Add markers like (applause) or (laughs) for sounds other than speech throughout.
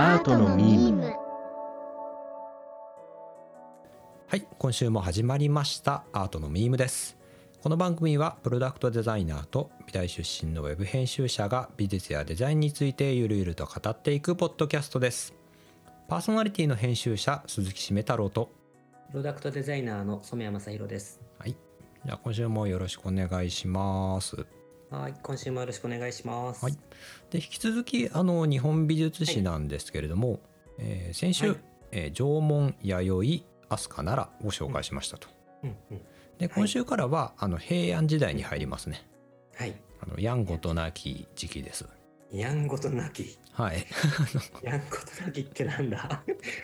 アートのミーム。はい今週も始まりました。アートのミームです。この番組はプロダクトデザイナーと美大出身のウェブ編集者が美術やデザインについてゆるゆると語っていくポッドキャストです。パーソナリティの編集者鈴木しめ太郎と。プロダクトデザイナーの染谷正弘です。はい。じゃあ今週もよろしくお願いしますはい、今週もよろしくお願いします。はいで引き続きあの日本美術史なんですけれども、えー先週、はいえー縄文弥生飛鳥奈良を紹介しましたと、うんうん。で今週からは、あの平安時代に入りますねはい。あのやんごとなき時期ですやんごとなき。はい (laughs) やんごとなきってなんだ？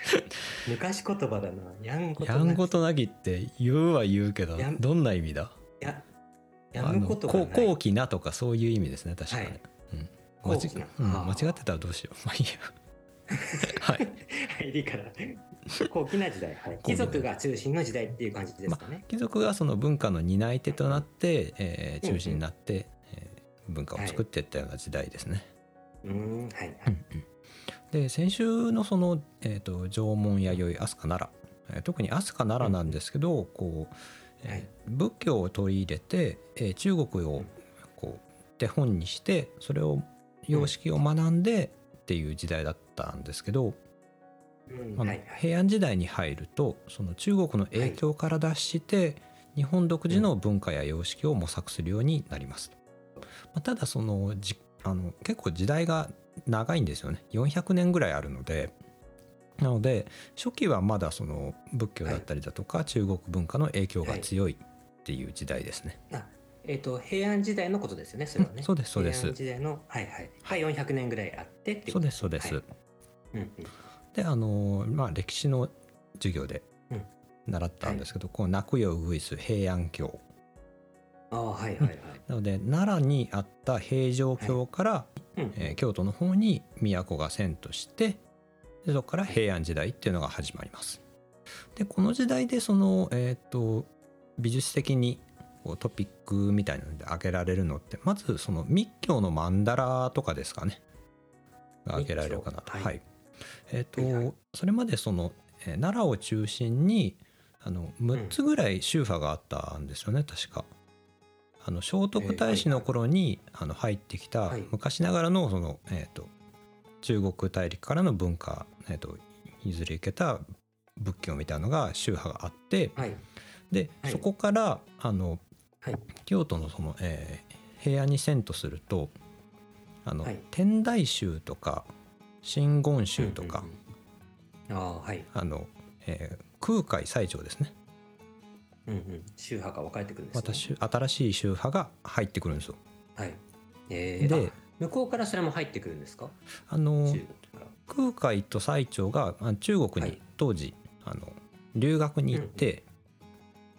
(laughs) 昔言葉だな。やんごとやなき。んごとなきって言うは言うけどどんな意味だ？や、やむことがこない。高貴なとかそういう意味ですね確かに、はいうん間違うん間違ってたらどうしよう (laughs) まあいいや (laughs) はい入りから。(laughs) 高貴な時代。はい。貴族が中心の時代っていう感じですかね。貴族がその文化の担い手となって、えー中心になって、えー文化を作っていったような時代ですね。うーん、はいはい。で先週のその、えー、と縄文弥生飛鳥奈良、えー特に飛鳥奈良なんですけど、こう、え仏教を取り入れて、えー中国をこう手本にしてそれを様式を学んでっていう時代だったんですけど、うん、あの。平安時代に入るとその中国の影響から脱して、日本独自の文化や様式を模索するようになります。まあ、ただそのじあの結構時代が長いんですよね400年ぐらいあるのでなので初期はまだその仏教だったりだとか、中国文化の影響が強いっていう時代ですね。あえっ、と、平安時代のことですよね、それはね。うんそうですそうです平安時代の、はいはい。が400年ぐらいあってっていそうですそうです。はいうんうん。であのまあ歴史の授業でうん習ったんですけど、こう泣くよウグイス平安京ああ、はいはいはい。なので奈良にあった平城京から、うんえー京都の方に都が遷としてでそこから平安時代っていうのが始まります。でこの時代でその、えー、と美術的にこうトピックみたいなので挙げられるのってまずその密教の曼荼羅とかですかね。が挙げられるかなと。はい。えーとそれまでその、えー奈良を中心にあの6つぐらい宗派があったんですよね、確か。あの聖徳太子の頃に、あの入ってきたはい。昔ながらのその、えー、と中国大陸からの文化、えー、と譲り受けた仏教みたいなのが宗派があってはい。で、はいそこからあのはい。京都のその、えー平安に遷とするとあの、はい天台宗とか真言宗とか、うんうんうん。ああ、はい。あのえー空海最澄ですねうんうん。宗派が分かれてくるんです、ね。私新しい宗派が入ってくるんですよ。はい。えー、であ向こうからそれも入ってくるんですか？あの。空海と最澄があ中国にはい当時、あの留学に行って、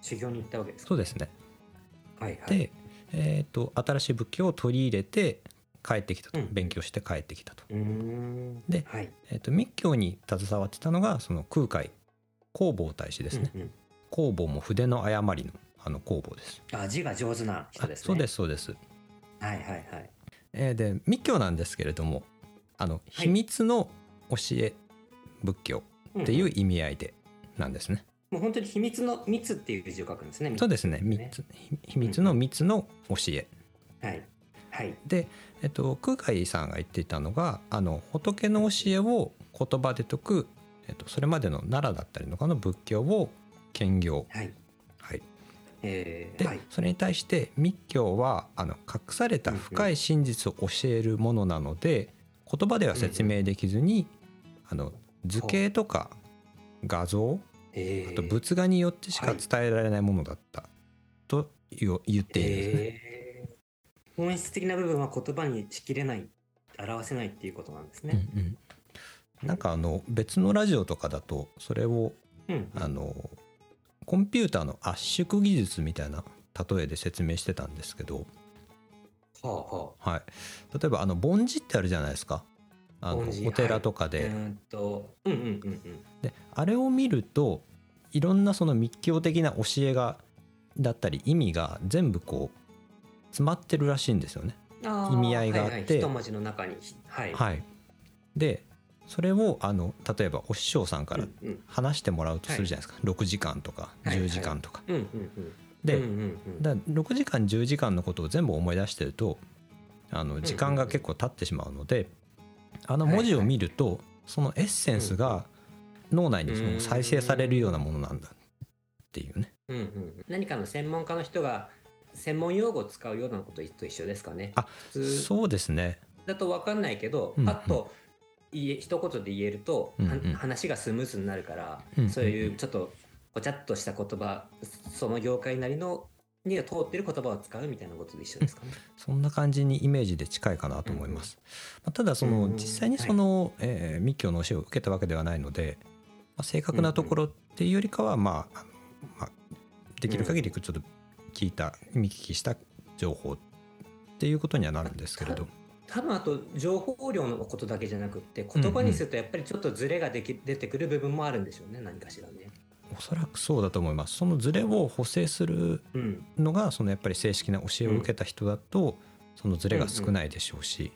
修行に行ったわけですか？そうですねはいはい。で、えー、と新しい仏教を取り入れて帰ってきたと、うん勉強して帰ってきたと。ではい。えー、と密教に携わってたのがその空海弘法大師ですね、うんうん弘法も筆の誤りのあの弘法ですあ、字が上手な人ですね。。あそうですすそうです、はいはいはい。えーで密教なんですけれどもあの秘密の教え仏教っていう意味合いでなんですね、もう本当に秘密の密っていう字を書くんですね。そうですね密密秘密の密の教えはい。はい。で、えっと、空海さんが言っていたのがあの仏の教えを言葉で説く、えっと、それまでの奈良だったりのかの仏教を兼業、はい。はい、えー、で、はい。それに対して密教はあの隠された深い真実を教えるものなので言葉では説明できずに、あの図形とか画像えー、あと仏画によってしか伝えられないものだったと言う言っているんですね。えー本質的な部分は言葉にしきれない、表せないっていうことなんですうんね。うんなんかあの別のラジオとかだとそれをうん。あのコンピューターの圧縮技術みたいな例えで説明してたんですけど、はあははい、例えばあの梵字ってあるじゃないですかあのお寺とかあ。で。であれを見るといろんなその密教的な教えがだったり意味が全部こう詰まってるらしいんですよね。意味合いがあってはいはい、一文字の中に。はい。はい、でそれをあの例えばお師匠さんからうんうん。話してもらうとするじゃないですか、6時間とかはい10時間とか。うんうんうん。で、うんうんうん。だから6時間10時間のことを全部思い出してるとあの時間が結構経ってしまうのであの文字を見るとそのエッセンスが脳内にその再生されるようなものなんだっていうね。うんうん。何かの専門家の人が専門用語を使うようなことと一緒ですかね。あそうですね。だと分かんないけど、うんうん。パッと言え一言で言えると、うんうん。は話がスムーズになるから、うんうんそういうちょっとごちゃっとした言葉その業界なりのには通ってる言葉を使うみたいなことで一緒ですかね。そんな感じにイメージで近いかなと思います。まあただそのうん実際にその、えー密教の教えを受けたわけではないので、まあ、正確なところっていうよりかはまあまあできる限りちょっと聞いた見聞きした情報っていうことにはなるんですけれど。多分あと情報量のことだけじゃなくって言葉にするとやっぱりちょっとズレができ出てくる部分もあるんでしょうね何かしらね。おそらくそうだと思います。そのズレを補正するうん。のがそのやっぱり正式な教えを受けた人だとそのズレが少ないでしょうし、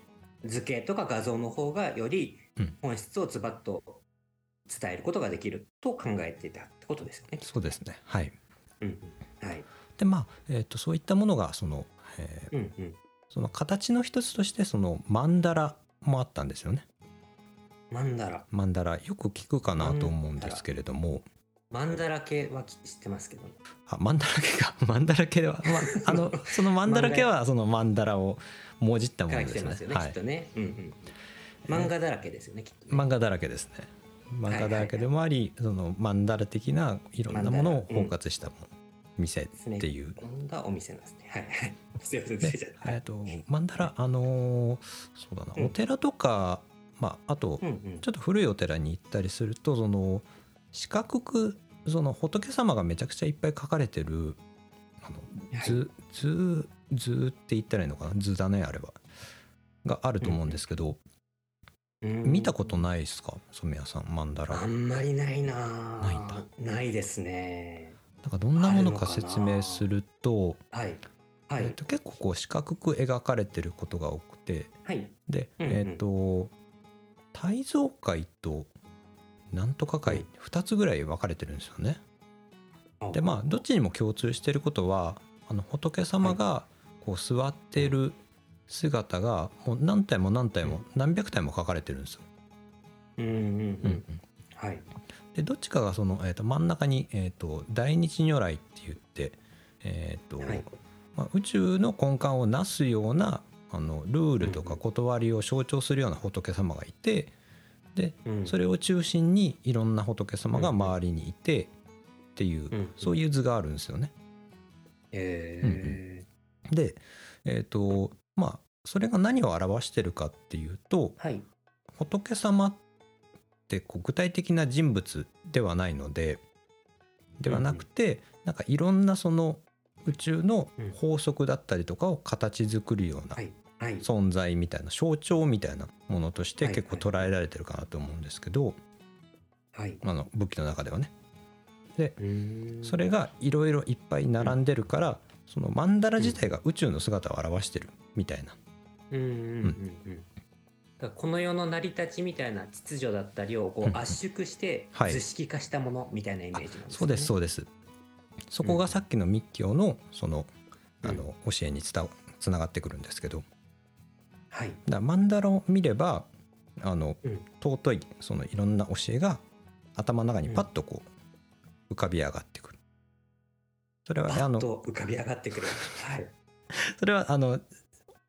図形とか画像の方がよりうん。本質をズバッと伝えることができると考えていたってことですよね。そうですね。はい。うんうん。はい。でまあ、えー、とそういったものがその、えーうんうん、その形の一つとしてそのマンダラもあったんですよね。マンダラマンダラよく聞くかなと思うんですけれども。マンダラ系は知ってますけど、あマンダラ系か。マンダラ系は、まあ、あの (laughs) そのマンダラ系はそのマンダラをもじったものですね。すよね、はい。きっとね、うんうん、漫画だらけですよねきっとね、漫画だらけですね。漫画だらけでもあり、そのマンダラ的ないろんなものを包括したもの店っていう、こんなお店なんですね。はい。はい。すいません。えっとマンダラあのーそうだな、うん。お寺とかまああとうんうん。ちょっと古いお寺に行ったりするとその四角くその仏様がめちゃくちゃいっぱい書かれてるあの図、図図って言ったらいいのかな？図だねあれは。があると思うんですけど、うん。見たことないですか？染谷さんマンダラあんまりないなないんだ。ないですねなんかどんなものか説明すると,、はい。はい、えっと結構こう四角く描かれてることが多くてはい。で、うんうん。えっ、と大蔵会となんとか会2つぐらい分かれてるんですよね。でまあどっちにも共通していることはあの仏様がこう座っている姿がもう何体も何体も何百体も描かれてるんですよ。うんうん。うん、うん。はいでどっちかがその、えー、と真ん中に、えー、と大日如来って言って、えーとはい。まあ、宇宙の根幹をなすようなあのルールとか断りを象徴するような仏様がいてでうん。それを中心にいろんな仏様が周りにいてっていう、うん。そういう図があるんですよね。えでえっ、とまあそれが何を表してるかっていうとー、はい。仏様ってこう具体的な人物ではないのでではなくて、なんかいろんなその宇宙の法則だったりとかを形作るような存在みたいな象徴みたいなものとしてはい結構捉えられてるかなと思うんですけど、はい。あの武器の中ではね。でそれがいろいろいっぱい並んでるから、そのマンダラ自体が宇宙の姿を表してるみたいな。だこの世の成り立ちみたいな秩序だったりをこう圧縮してはい図式化したものみたいなイメージなんですね。そうですそうです。そこがさっきの密教のそのあの教えにつながってくるんですけどはい。らマンダラを見ればあのうん尊いそのいろんな教えが頭の中にパッとこう浮かび上がってくる。それはパッあのと浮かび上がってくる。はい。(laughs) それはあの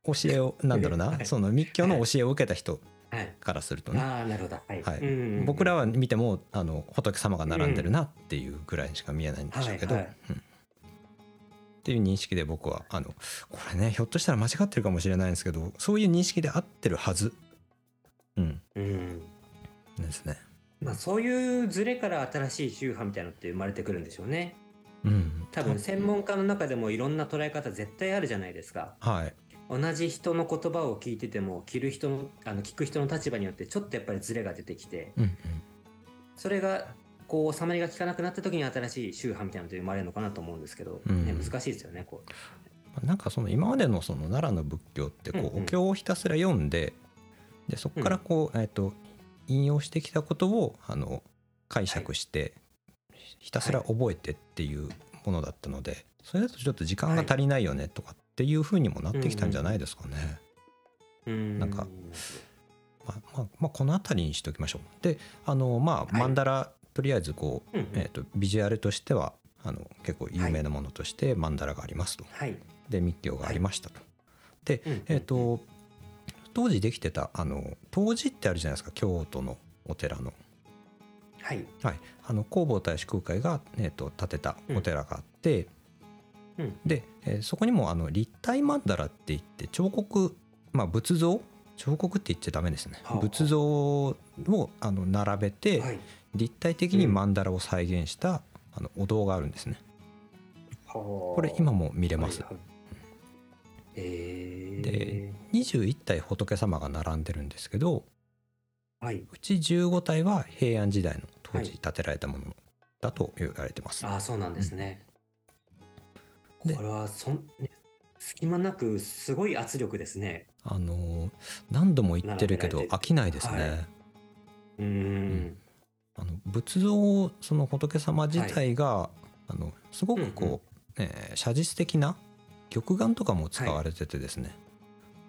教えをなんだろうはないその密教の教えを受けた人はい。からするとねああ、なるほど。はい。はいうんうんうん僕らは見てもあの仏様が並んでるなっていうぐらいにしか見えないんでしょうけど、はいはいうんっていう認識で僕はあのこれねひょっとしたら間違ってるかもしれないんですけどそういう認識で合ってるはず、うん、うん。ですね。まあ、そういうズレから新しい宗派みたいなのって生まれてくるんでしょうね。うん、多分専門家の中でもいろんな捉え方絶対あるじゃないですか。はい同じ人の言葉を聞いてても聞る人のあの聞く人の立場によってちょっとやっぱりズレが出てきてうんうん。それがこう収まりが効かなくなった時に新しい宗派みたいなのって生まれるのかなと思うんですけど、うん。ね、難しいですよねこまあなんかその今までのその奈良の仏教ってこうんうんうお経をひたすら読んででそこからこう、えっと引用してきたことをあの解釈して、ひたすら覚えてっていうものだったので、それだとちょっと時間が足りないよねとかっていうふうにもなってきたんじゃないですかね。うんなんかまあまあまあ、この辺りにしておきましょう。であのまあはいマンダラ、とりあえずこう、うんうんえー、とビジュアルとしてはあの結構有名なものとしてマンダラがありますと。はい。で密教がありましたと。で、うんうんうんえっ、と当時できてたあの東寺ってあるじゃないですか京都のお寺の。はい。はい、あの弘法大師空海が、えー、と建てたお寺があって、うんで、えーそこにもあの立体曼荼羅って言って彫刻、まあ、仏像？彫刻って言っちゃダメですね、はあ。はあ仏像をあの並べて、はい。立体的に曼荼羅を再現した、あのお堂があるんですね。ここれ今も見れます、はいはい。えー、で21体仏様が並んでるんですけどはい。うち15体は平安時代の当時建てられたものだと言われてます、ああ、そうなんですね。でこれはそん、ね、隙間なくすごい圧力ですね。あのー何度も言ってるけど飽きないですね、はうーん。あの仏像その仏様自体が、あのすごくこう、うんうん。えー写実的な玉眼とかも使われててですね、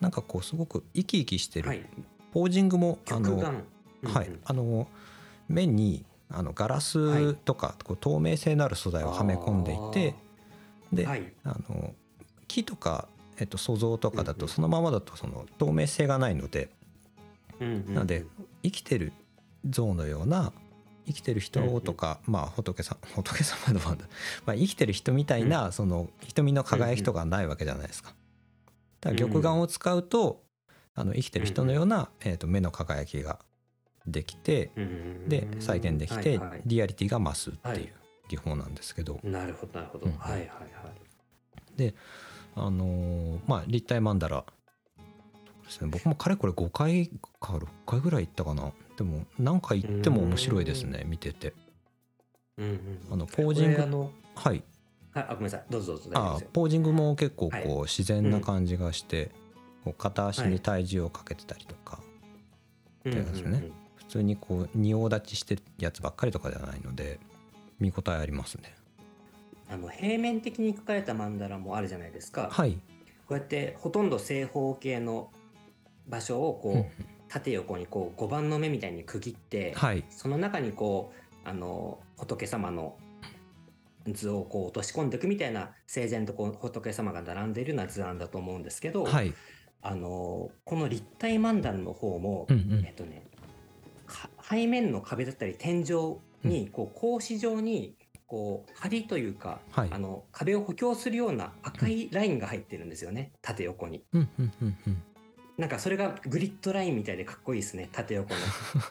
なんかこうすごく生き生きしてる、はい。ポージングもあの、うんうん。あの面にあのガラスとか、こう透明性のある素材をはめ込んでいてで、はい。あの木とか、えっと、塑像とかだとそのままだとその透明性がないので、うんうんうん。なので生きてる像のような生きてる人とか、まあ仏さん仏様のまだ、(laughs) まあ、生きてる人みたいな、その瞳の輝きとかないわけじゃないですか。だから玉眼を使うと、あの生きてる人のような、えー、と目の輝きができてで再現できて、リアリティが増すってはいいう技法なんですけど、なるほど、なるほど。うん。はいはいはい。あのーまあ立体曼荼羅。ですね。僕もかれこれ5回か6回ぐらい行ったかな。でも何回行っても面白いですね見てて。うんうんあのポージングのはいはい、あ、ごめんなさい。どうぞどうぞ。あポージングも結構こうはい。自然な感じがして、こう片足に体重をかけてたりとか、うんそうですよねうんうん普通にこう仁王立ちしてるやつばっかりとかではないので見応えありますね。あの平面的に描かれた曼荼羅もあるじゃないですか。はい、こうやってほとんど正方形の場所をこう、うん縦横にこう5番の目みたいに区切って、はい。その中にこうあの仏様の図をこう落とし込んでいくみたいな整然とこう仏様が並んでいるような図案だと思うんですけど、はい。あのこの立体曼荼羅の方も、うんうんえっとねか背面の壁だったり天井にこう格子状にこう梁というか、はい。あの壁を補強するような赤いラインが入ってるんですよね。縦横に。うんうんうんうん。なんかそれがグリッドラインみたいでかっこいいですね。縦横の。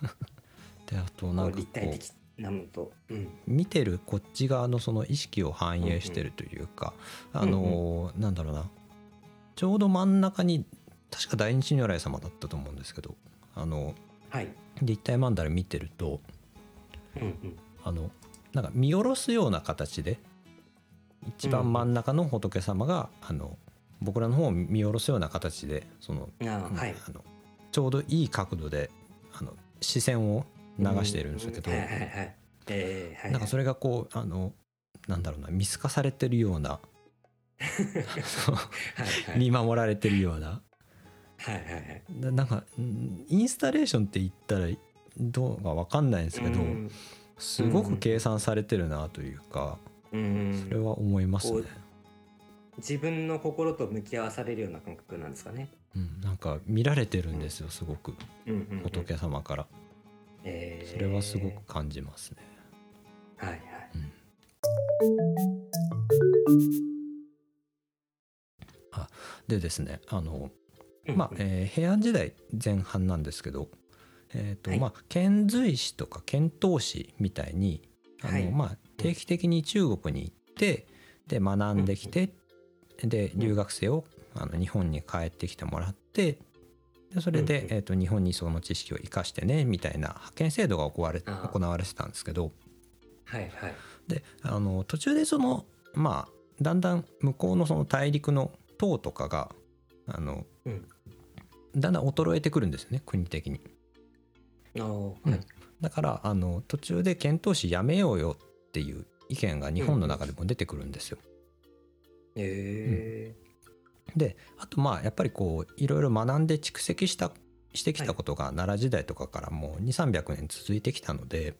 (laughs) であとこなんか立体う的なのと。うん。見てるこっち側のその意識を反映してるというか、あのーなんだろうな。ちょうど真ん中に確か大日如来様だったと思うんですけどあのはい。立体曼荼羅見てるとうんうん。あのなんか見下ろすような形で一番真ん中の仏様が、あの僕らの方を見下ろすような形でその、はい。あのちょうどいい角度であの視線を流しているんですけど、なんかそれがこうあのなんだろうな見透かされてるようなはいはい。見守られてるような。はいはいはい。ななんかうんインスタレーションって言ったらどうかわかんないんですけど、うん。すごく計算されてるなというか、うん。それは思いますね。こ。自分の心と向き合わされるような感覚なんですかね。うん、なんか見られてるんですよすごく。うんうんうん。仏様から。えー。それはすごく感じますね。はいはい。でですねあのうん。まあ、えー平安時代前半なんですけど、えーとはい。まあ、遣隋使とか遣唐使みたいにあの、はい。まあ、定期的に中国に行ってで学んできて、で留学生をあの日本に帰ってきてもらってでそれで、うんうん。えー、と日本にその知識を生かしてねみたいな派遣制度が行われ行われてたんですけど。はいはい。であの途中でそのまあだんだん向こうのその大陸の唐とかがあのうん。だんだん衰えてくるんですよね国的に。うんい。だからあの途中で遣唐使やめようよっていう意見が日本の中でも出てくるんですよ。えであとまあやっぱりこういろいろ学んで蓄積したしてきたことが奈良時代とかからもう2300年続いてきたので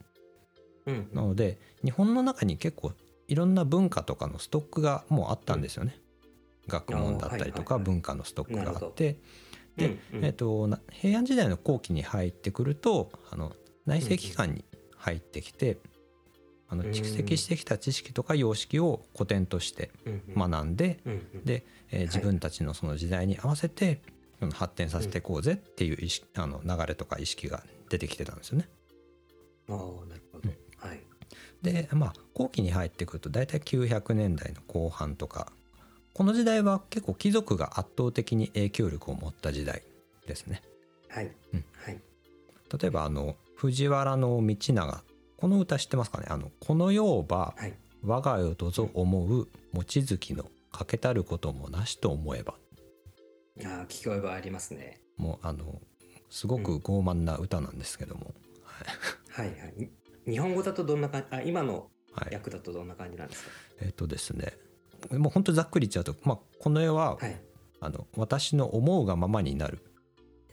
えうん。なので日本の中に結構いろんな文化とかのストックがもうあったんですよね。学問だったりとか文化のストックがあってでうんうん。えっとな平安時代の後期に入ってくるとあの内政機関に入ってきてあのうん蓄積してきた知識とか様式を古典としてうんうん。学んでうんうん。で、えー自分たちのその時代に合わせてうん。発展させていこうぜっていう意識あの流れとか意識が出てきてたんですよね。ああ、なるほど。はい。でまあ後期に入ってくると大体900年代の後半とかこの時代は結構貴族が圧倒的に影響力を持った時代ですね。はい。うんはい。例えばあの藤原道長この歌知ってますかねあのこの世をばはい。我が世とぞ思う望月の欠けたることもなしと思えばああ、聞こえばありますね。もうあのすごく傲慢な歌なんですけども、はいはい。日本語だとどんな感じ、あ、今のはい、訳だとどんな感じなんですか？えっ、とですねもう本当ざっくり言っちゃうと、まあ、この世は、はい。あの私の思うがままになる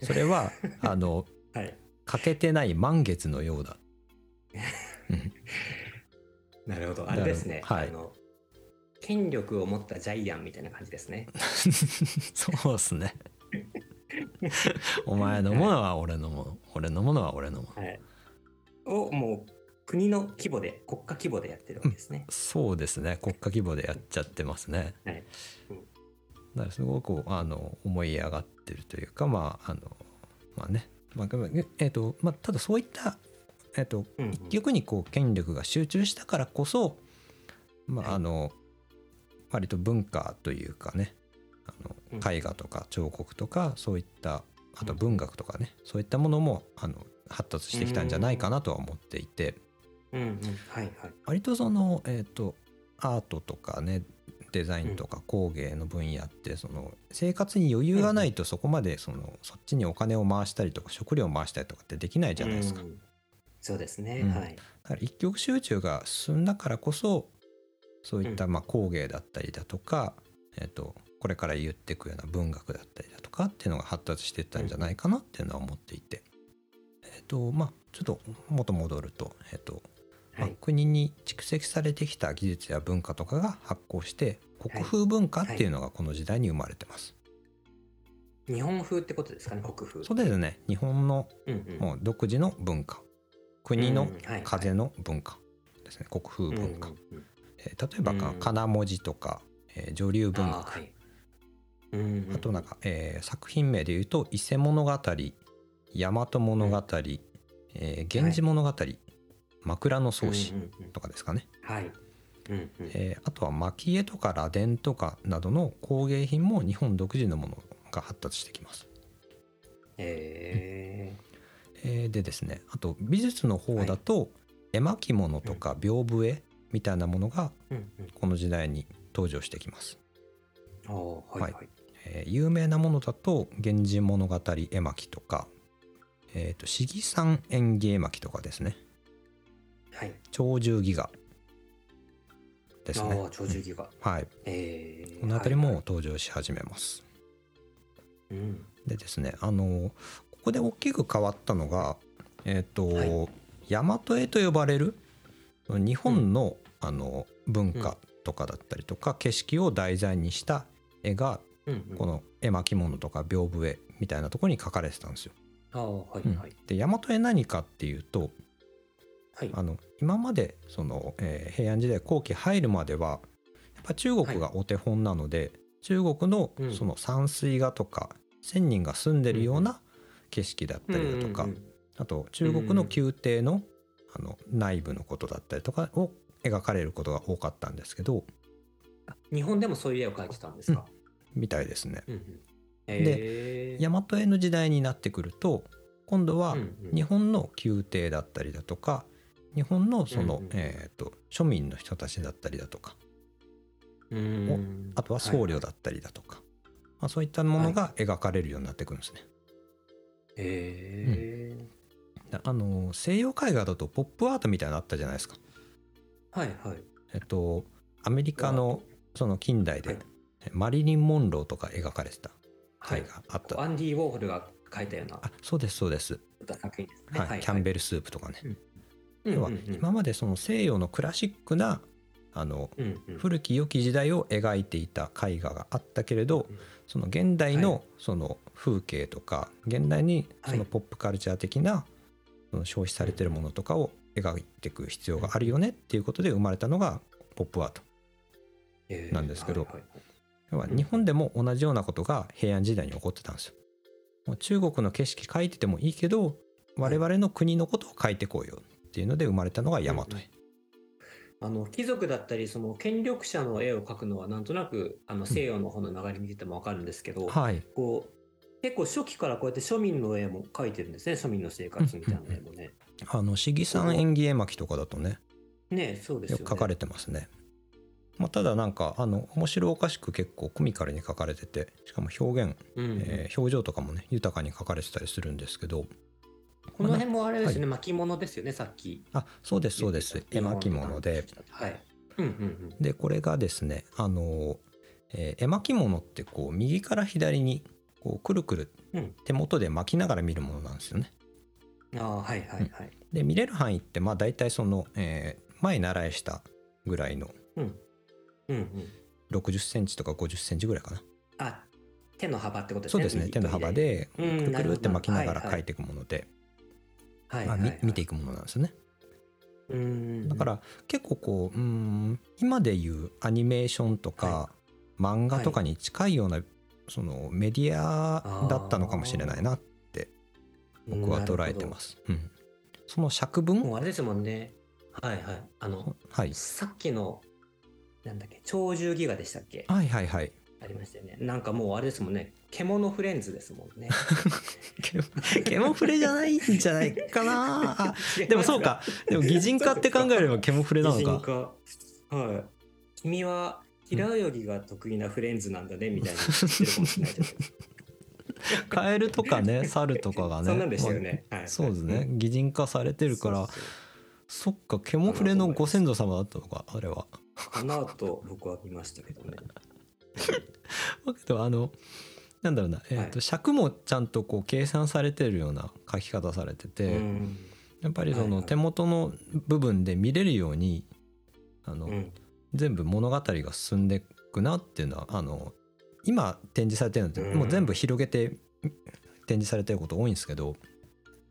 それは (laughs) あのはい。欠けてない満月のようだうん (laughs) なるほど。あれですね。はいあの、権力を持ったジャイアンみたいな感じですね。(laughs) そうっすねお前のものは俺のもの俺のものは俺のものはい。をもう国の規模で、国家規模でやってるわけですね。そうですね。国家規模でやっちゃってますね。はい。だからすごくあの思い上がってるというかまああのまあね、まあえっとまあ、ただそういった、えっとうんうん。一極にこう権力が集中したからこそ、まあはい。あの割と文化というかねあうん。の絵画とか彫刻とかそういったあと文学とかねそういったものもあの発達してきたんじゃないかなとは思っていてうんうん。はいはい。割とその、えっとアートとかねデザインとか工芸の分野ってその生活に余裕がないとそこまでそのそっちにお金を回したりとか食料を回したりとかってできないじゃないですか。うんそうですね。うんはい。だから一極集中が進んだからこそそういったまあ工芸だったりだとか、えっとこれから言っていくような文学だったりだとかっていうのが発達していったんじゃないかなっていうのは思っていて、えっとまあちょっと元戻ると、えっと国に蓄積されてきた技術や文化とかが発行して国風文化っていうのがこの時代に生まれてます。日本風ってことですかね、国風。そうですね。日本の。もう独自の文化。国の風の文化ですね。国風文化。えー例えばかうん。金文字とか、えー女流文学あ,、となんか、えー作品名で言うと「伊勢物語」「大和物語」えー源氏物語」枕草子うんうんうん。とかですかね、はい。うんうん。えーあとは蒔絵とか螺鈿とかなどの工芸品も日本独自のものが発達してきます。ええーでですねあと美術の方だと、絵巻物とか屏風絵みたいなものがーうんうん。この時代に登場してきます。あーはいはい。えー有名なものだと「源氏物語絵巻」とか「えー、と市議山園芸巻」とかですねはい。「鳥獣戯画」ですね。ああ、鳥獣戯画。はい、えーこの辺りもはいはい登場し始めます。うんでですねあのここで大きく変わったのがえっ、と、はい大和絵と呼ばれる日本の,、あの文化とかだったりとか、景色を題材にした絵がうんうんこの絵巻物とか屏風絵みたいなところに描かれてたんですよ。ああ、はいうんはい。で大和絵何かっていうとはい。あの今までその、えー平安時代後期入るまではやっぱ中国がお手本なので、中国のうん。その山水画とか1,000人が住んでるような景色だったりだとか、うんうんうん。あと中国の宮廷のあの内部のことだったりとかを描かれることが多かったんですけど日本でもそういう絵を描いてたんですか？みたいですね。うんうん。えー。大和絵の時代になってくると今度はうんうん。日本の宮廷だったりだとか日本のその、うんうんえー、と庶民の人たちだったりだとか。うん。あとは僧侶だったりだとか、まあ、そういったものが描かれるようになってくるんですね。へえあの西洋絵画だとポップアートみたいなのあったじゃないですか。はいはい。えっとアメリカのその近代で、はい。マリリン・モンローとか描かれてたはい。絵画あった、アンディ・ウォーホルが描いたようなあそうですそうです、作品ですね。はい。キャンベルスープとかね、ル要は今までその西洋のクラシックなあのうんうん。古き良き時代を描いていた絵画があったけれどうん。その現代はのその風景とか現代にそはいのポップカルチャー的なその消費されてるものとかを描いていく必要があるよねっていうことで生まれたのがポップアートえーなんですけど要はうん。日本でも同じようなことが平安時代に起こってたんですよ。もう中国の景色描いててもいいけど我々の国のことを描いてこうよ。っていうので生まれたのが大和絵。あの貴族だったりその権力者の絵を描くのはなんとなくあの西洋の方の流れ見てても分かるんですけど、はいこう結構初期からこうやって庶民の絵も描いてるんですね庶民の生活みたいな絵もね。あの市議さん演技絵巻とかだとねねそうですよね。よく描かれてますね。まあ、ただなんかあの面白おかしく結構コミカルに描かれててしかも表現、うんうんえー表情とかもね豊かに描かれてたりするんですけどこの辺もあれですね、巻物ですよねさっき。あそうですそうです絵巻物で。はい。うんうんうん。でこれがですねあの、えー絵巻物ってこう右から左にこうくるくるうん手元で巻きながら見るものなんですよね。ああはいはいはい。で見れる範囲ってまあ大体その、えー前習いしたぐらいのうん。うんうん。60センチとか50センチぐらいかな。あ手の幅ってことですね。そうですね手の幅でくうんるくるって巻きながら描いていくもので、はいはいはい、見ていくものなんですよね。うんだから結構こううん今でいうアニメーションとか漫画とかに近いようなそのメディアだったのかもしれないなって僕は捉えてます。うん、その尺も分うあれですもんね。はいはい。あの、はいさっきの、なんだっけ、鳥獣ギガでしたっけ？はいはいはい。ありましたよね。なんかもうあれですもんね。獣フレンズですもんね。ケケモフレじゃないんじゃないかな (laughs) あでもそうかでも擬人化って考えればケモフレなのか化はい。君は平泳ぎが得意なフレンズなんだね、みたいな。(laughs) カエルとかね (laughs) 猿とかがねそんなんでしたよね。はいまあそうですね擬人化されてるからそっかケモフレのご先祖様だったのかあれはかなと僕は見ましたけどね。だけどあのなんだろうな、えーとは尺もちゃんとこう計算されてるような書き方されてて、うん。やっぱりその手元の部分で見れるようにあの、うん。全部物語が進んでいくなっていうのはあの今展示されてるのってうん。もう全部広げて展示されてること多いんですけど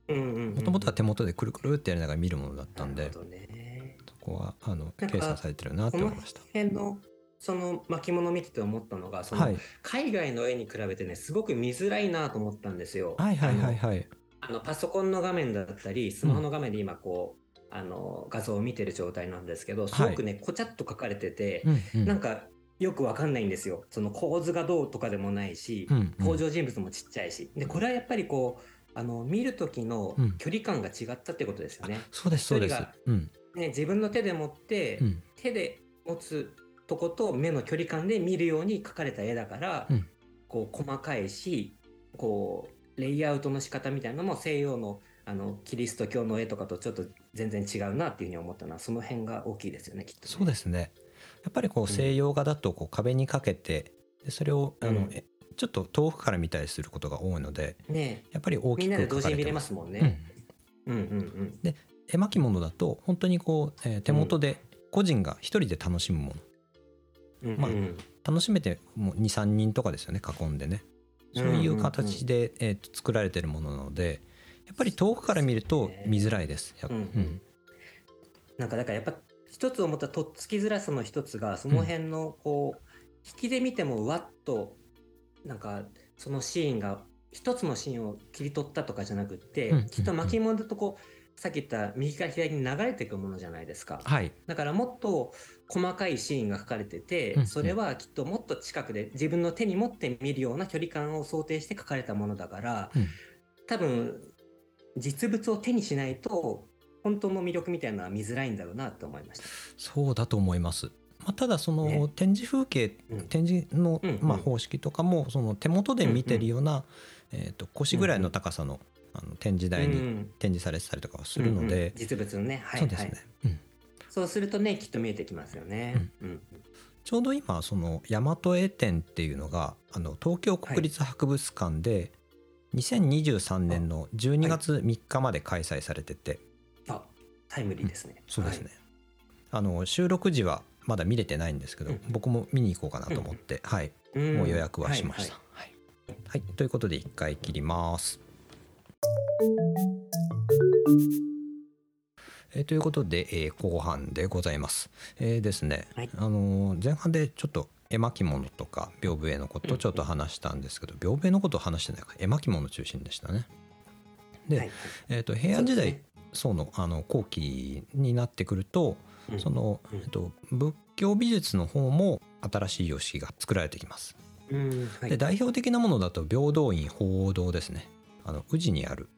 もともとは手元でくるくるってやりながら見るものだったんでね。そこはあの計算されてるなって思いました。その巻物見てて思ったのがその、はい、海外の絵に比べてねすごく見づらいなと思ったんですよ。はいはいはいはい。あのパソコンの画面だったりスマホの画面で今こう、あの画像を見てる状態なんですけどすごくね、こちゃっと書かれてて、うんうん。なんかよくわかんないんですよ。その構図がどうとかでもないし、うんうん。登場人物もちっちゃいし。でこれはやっぱりこうあの見る時のうん。距離感が違ったってことですよね。そうですそうです。うん。ね自分の手で持って、うん。手で持つとこと目の距離感で見るように描かれた絵だから、うん。こう細かいしこうレイアウトの仕方みたいなのも西洋のあのキリスト教の絵とかとちょっと全然違うなっていうふうに思ったのはその辺が大きいですよねきっとね、そうですね。やっぱりこう西洋画だとこう壁にかけてでそれをあの、うん。えちょっと遠くから見たりすることが多いのでね。やっぱり大きくみんなで同時に見れ描かれてまますすもんね。うん。うんうん絵巻物だと本当にこう、えー手元で個人が一人で楽しむもの、まあうん楽しめてもう23人とかですよね囲んでね。そういう形で、えーと作られてるものなのでやっぱり遠くから見ると見づらいです。なんかだからやっぱ一つ思ったとっつきづらさの一つがその辺のこう、引きで見てもわっとなんかそのシーンが一つのシーンを切り取ったとかじゃなくって、うんきっと巻物だとこうさっき言った右から左に流れていくものじゃないですか。はい。だからもっと細かいシーンが書かれてて、うんそれはきっともっと近くで自分の手に持って見るような距離感を想定して書かれたものだから、うん。多分実物を手にしないと本当の魅力みたいなのは見づらいんだろうなと思いました。そうだと思います。まあ、ただそのね。展示風景、うん。展示のうんうん。まあ方式とかもその手元で見てるような、えー、と腰ぐらいの高さの,、あの展示台にうん。展示されてたりとかはするのうんうん。で、実物のね、はいそうですね、うん。そうするとねきっと見えてきますよね。うん。ちょうど今その大和絵展っていうのがあの東京国立博物館で2023年の12月3日まで開催されてて、あタイムリーですね。そうですね、あの収録時はまだ見れてないんですけど、うん。僕も見に行こうかなと思って、はいはい。んもう予約はしました。ははい。はい。ということで1回切ります。えーということで、えー後半でございます。えーですね、はい。あのー前半でちょっと絵巻物とか屏風絵のことをちょっと話したんですけど、屏風絵のことを話してないか絵巻物中心でしたね。で、いはい。えー、と平安時代そうですね。のあの後期になってくると、うん。その、うん。えっと、仏教美術の方も新しい様式が作られてきます。うん。はい。で代表的なものだと平等院鳳凰堂ですねあの宇治にある。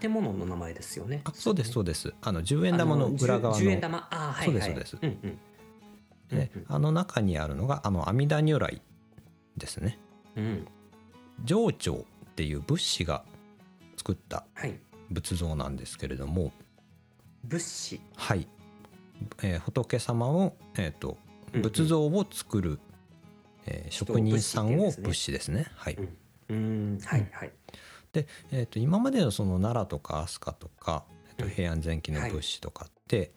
建物の名前ですよね。あそうですそうです。あの10円玉の裏側の。あ10円玉。あーはい。そうですはいそうです。うんうん。でうんあの中にあるのがあの阿弥陀如来ですね。うん。上長っていう仏師が作ったはい。仏像なんですけれども。物資はい、えー仏様を、えー、とうんうん。仏像を作る、えー職人さんを仏師ですね。はい、うん。うん。はいはいで、えー、と今までのその奈良とか飛鳥とか、えーとうん。平安前期の仏師とかって、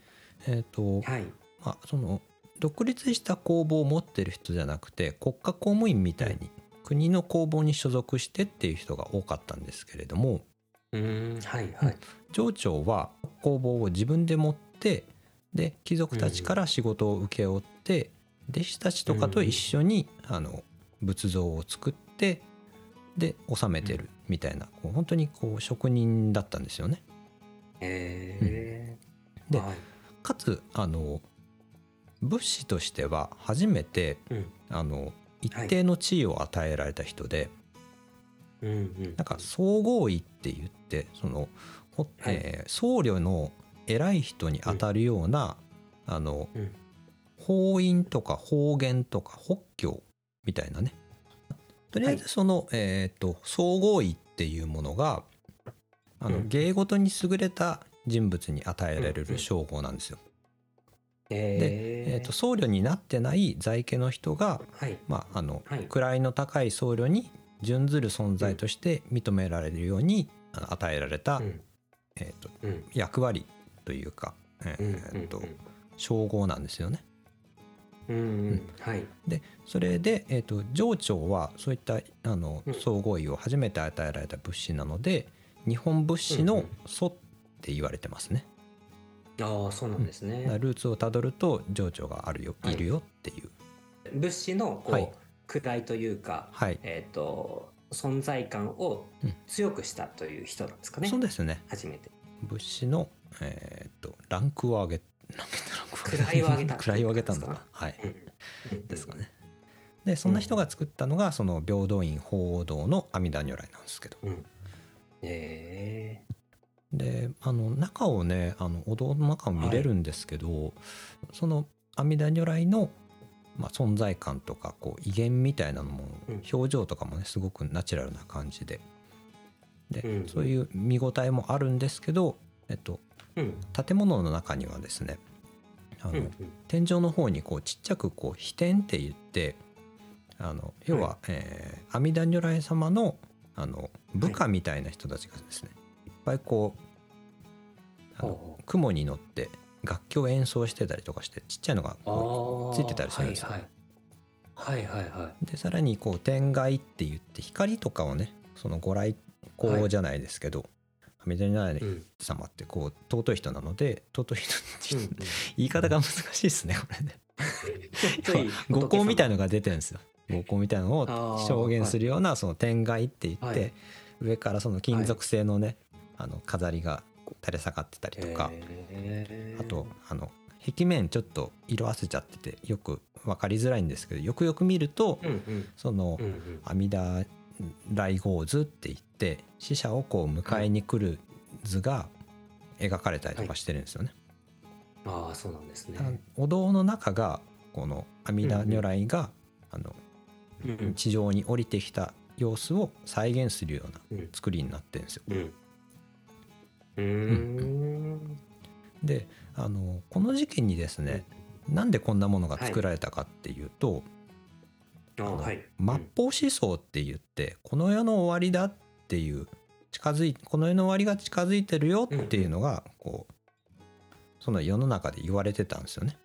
えっ、と、はい。まあ、その独立した工房を持ってる人じゃなくて国家公務員みたいに国の工房に所属してっていう人が多かったんですけれどもうんはいはい。上長は工房を自分で持ってで貴族たちから仕事を請け負って、弟子たちとかと一緒に、あの仏像を作ってで納めてるみたいな、こう本当にこう職人だったんですよね。えー。ではい。かつあの仏師としては初めてうん。あの一定の地位を与えられた人で、うんうん。なんか総合位って言ってその、ほはい。えー僧侶の偉い人に当たるような、あのうん。法院とか方言とか法教みたいなねとりあえずその、えー、と総合位っていうものがあの、うん。芸事に優れた人物に与えられる称号なんですよ。ええー、と僧侶になってない在家の人が、はい。まあ、あのはい。位の高い僧侶に準ずる存在として認められるようにあの与えられた、うん。えー、とうん。役割というか、称号なんですよね。うんうん。はい。でそれで、えー、と上長はそういったあのうん。総合位を初めて与えられた仏師なので日本仏師のうんうん。祖って言われてますね。ああそうなんですだからねルーツをたどると上長があるよ、はい。い、るよっていう。物資のこう、はい。位というかはい、えっと存在感をうん。強くしたという人なんですかね。そうですね。初めて。仏師の、えー、とランクを上げランクランク位を上げた位を上げたんだな。はい。うん。ですかね。でそんな人が作ったのがその平等院鳳凰堂の阿弥陀如来なんですけど。うん。えであの中をねあのお堂の中を見れるんですけど、その阿弥陀如来の、まあ、存在感とかこう威厳みたいなのも、うん。表情とかもねすごくナチュラルな感じで。で、うんそういう見応えもあるんですけど、えっと、ーうん。建物の中にはですねあの、うん。うん天井の方にこうちっちゃくこう飛天って言ってあの要は、はい。えー阿弥陀如来様のあの部下みたいな人たちがですね、い、っぱいこうあの雲に乗って楽器を演奏してたりとかしてちっちゃいのがついてたりするんですよ。はいはい。はいはいはい。でさらにこう天外って言って光とかをねそのご来光じゃないですけど、阿弥陀如来うん。様ってこう尊い人なので尊い人ってうん言い方が難しいですねこれね。(laughs) うん五光みたいなのが出てるんですよ。五光みたいなのを証言するようなその天外って言って、はい。上からその金属製のね、あの飾りが垂れ下がってたりとか、あとあの壁面ちょっと色あせちゃっててよく分かりづらいんですけどよくよく見ると、その阿弥陀来合図って言って死者をこう迎えに来る図が描かれたりとかしてるんですよね。ああそうなんですね。お堂の中がこの阿弥陀如来が、あの地上に降りてきた様子を再現するようなうん。作りになってるんですよ。うん。うーん。であのこの時期にですねなんでこんなものが作られたかっていうと、はい。末法思想って言ってこの世の終わりだっていう近づいこの世の終わりが近づいてるよっていうのがこうその世の中で言われてたんですよね。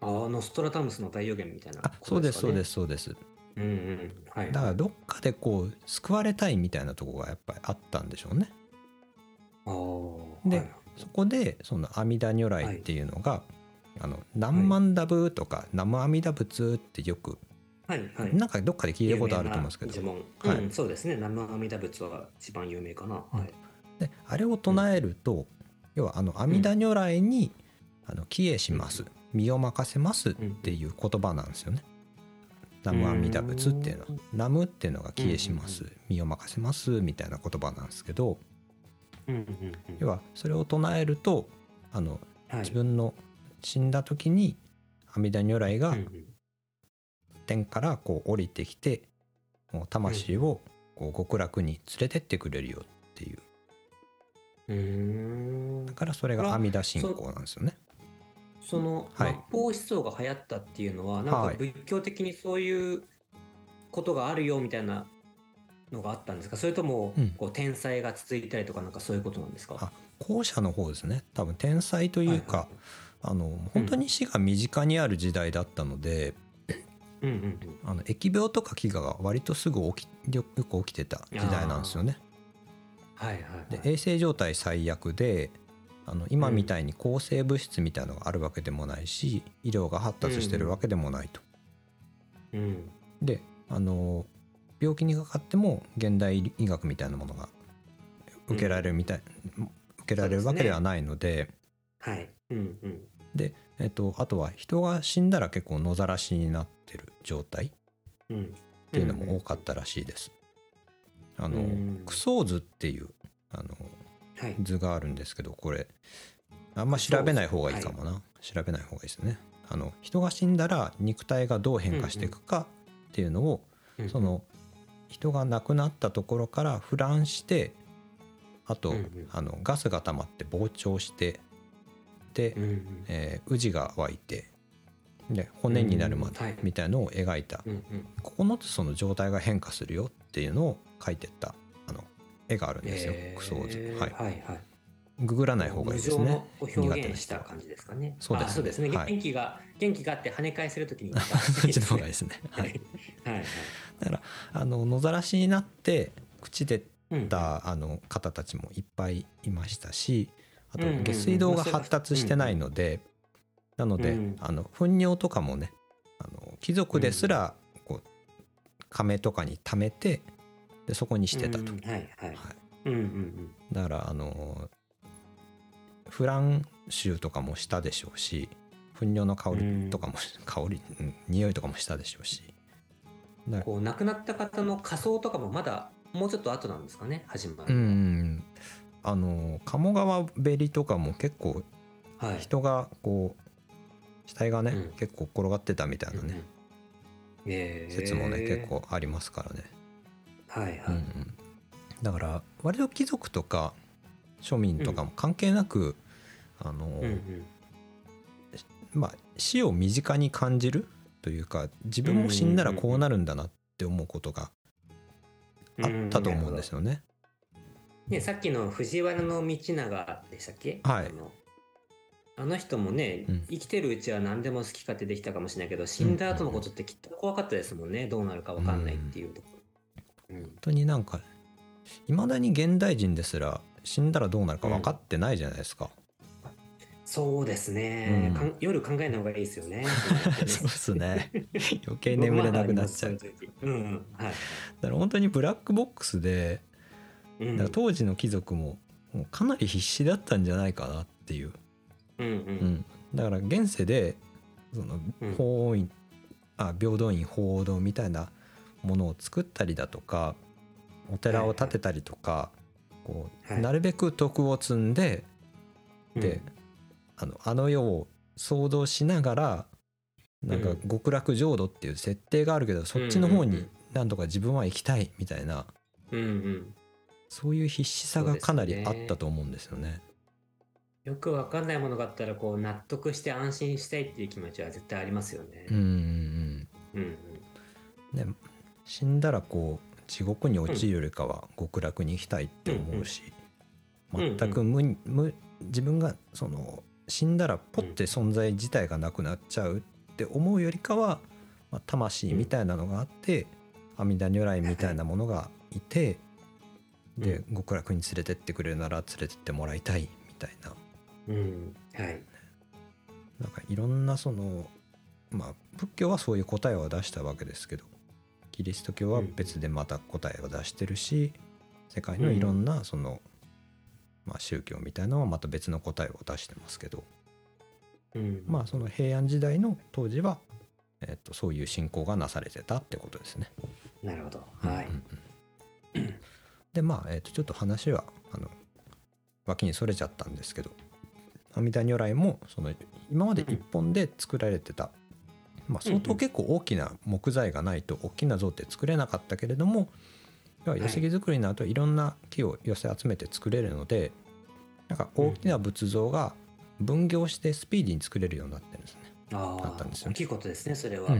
あーノストラダムスの大予言みたいなあそうですそうですすそうです。うんうん。はい。だからどっかでこう救われたいみたいなところがやっぱりあったんでしょうね。あーではい。そこでその阿弥陀如来っていうのが、あの何万ダブとか南無阿弥陀仏ってよくはいはい。なんかどっかで聞いたことあると思うんですけど。呪文、はい。うん、そうですね。南無阿弥陀仏は一番有名かな、うん。はい。であれを唱えると、要はあの阿弥陀如来に、あの帰依します身を任せますっていう言葉なんですよね。南無阿弥陀仏っていうのは。うん。南無っていうのが帰依しますうん身を任せますみたいな言葉なんですけど。うんうんうん。要はそれを唱えるとあのはい。自分の死んだ時に阿弥陀如来がうんうん天からこう降りてきてもう魂をこう極楽に連れてってくれるよっていう。うー。んだからそれが阿弥陀信仰なんですよね。そのはい。末法思想が流行ったっていうのは、なんはい。か仏教的にそういうことがあるよみたいなのがあったんですか？それとも、うん。こう天才が続いたりとかなんかそういうことなんですか？あ後者の方ですね。多分天才というか、あの本当に死が身近にある時代だったので、うんうんうん。あの疫病とか飢餓が割とすぐ起きよよく起きてた時代なんですよね。はいはいはい。で衛生状態最悪であの今みたいに抗生物質みたいなのがあるわけでもないし医療が発達してるわけでもないと。うん。であの病気にかかっても現代医学みたいなものが受けられるみたい、受けられるわけではないので。はい。うんうん。で、えっと、あとは人が死んだら結構野ざらしになってる状態っうん。ていうのも多かったらしいです。あのうんクソー図っていうあのはい。図があるんですけどこれあんま調べない方がいいかもな、調べない方がいいですね。あの人が死んだら肉体がどう変化していくかっていうのを、うん。その人が亡くなったところから腐乱してあと、うんうん。あのガスが溜まって膨張してで、うんうん。えー宇治が湧いてで骨になるまでみたいのを描いた、うんうん。9つその状態が変化するよっていうのを描いてったあの絵があるんですよ、えー。クソーズ、はい、はいはい。ググらない方がいいですね。表現した感じですかね。そうですねあそうですね。はい。元気が、元気があって跳ね返せるときに。(laughs) そっちの方がいいですね、ははい。い、はい。だからあの野ざらしになって口でうん。たあの方たちもいっぱいいましたしあと下水道が発達してないので、なので、うんあの糞尿とかもねあの貴族ですらこう亀とかに溜めてでそこにしてたと、うんはいはい。はいうんうんうん。だからあのフラン臭とかもしたでしょうし糞尿の香りとかも、香りうん匂いとかもしたでしょうしこう亡くなった方の仮装とかもまだもうちょっと後なんですかね始まうるのは。んあの鴨川べりとかも結構はい。人がこう死体がね、うん。結構転がってたみたいなね、うんうん。えー。説もね結構ありますからね、はいはい。うんうん。だから割と貴族とか庶民とかも関係なく、あのうんうん。まあ死を身近に感じるというか自分も死んだらこうなるんだなって思うことがあったと思うんですよね。ね、さっきの藤原道長でしたっけ？はい。あのあの人もね、うん。生きてるうちは何でも好き勝手できたかもしれないけど死んだ後のことってきっと怖かったですもんね。どうなるか分かんないっていうとこ。ろ、うん。本当になんかいまだに現代人ですら死んだらどうなるか分かってないじゃないですか。そうですね、うん。かん夜考えない方がいいですよね。(laughs) そうですね。余計眠れなくなっちゃう。うんうん。はい、ら本当にブラックボックスで当時の貴族ももうかなり必死だったんじゃないかなっていう。うんうん。うん、だから現世でそのうん。法院、あ平等院法堂みたいなものを作ったりだとかお寺を建てたりとか、こうはい。なるべく徳を積んで、うん。であのあの世を想像しながらなんかうん。極楽浄土っていう設定があるけど、そっちの方になんとか自分は生きたいみたいなうんうん。そういう必死さがかなりあったと思うんですよね。よくわかんないものがあったら、こう、納得して安心したいっていう気持ちは絶対ありますよね。う。んうんうん。うんね、死んだらこう地獄に落ちるよりかは極楽に行きたいって思うし、うんうん。全く無無自分がその死んだらポッて存在自体がなくなっちゃうって思うよりかは、まあ、魂みたいなのがあって、阿弥陀如来みたいなものがいて、で極楽に連れてってくれるなら連れてってもらいたいみたいなうん。うん。はい。なんかいろんなそのまあ仏教はそういう答えを出したわけですけどキリスト教は別でまた答えを出してるし世界のいろんなその、まあ、宗教みたいなのはまた別の答えを出してますけどうん。まあその平安時代の当時は、えっとそういう信仰がなされてたってことですね。なるほど。はいうん。うんうんでまあ、えっとちょっと話はあの脇にそれちゃったんですけど阿弥陀如来もその今まで一本で作られてた、まあ、相当結構大きな木材がないと大きな像って作れなかったけれども要は寄木作りになるといろんな木を寄せ集めて作れるのでなんか大きな仏像が分業してスピーディーに作れるようになってるんですね。ああだったんですよ。大きいことですね、それは。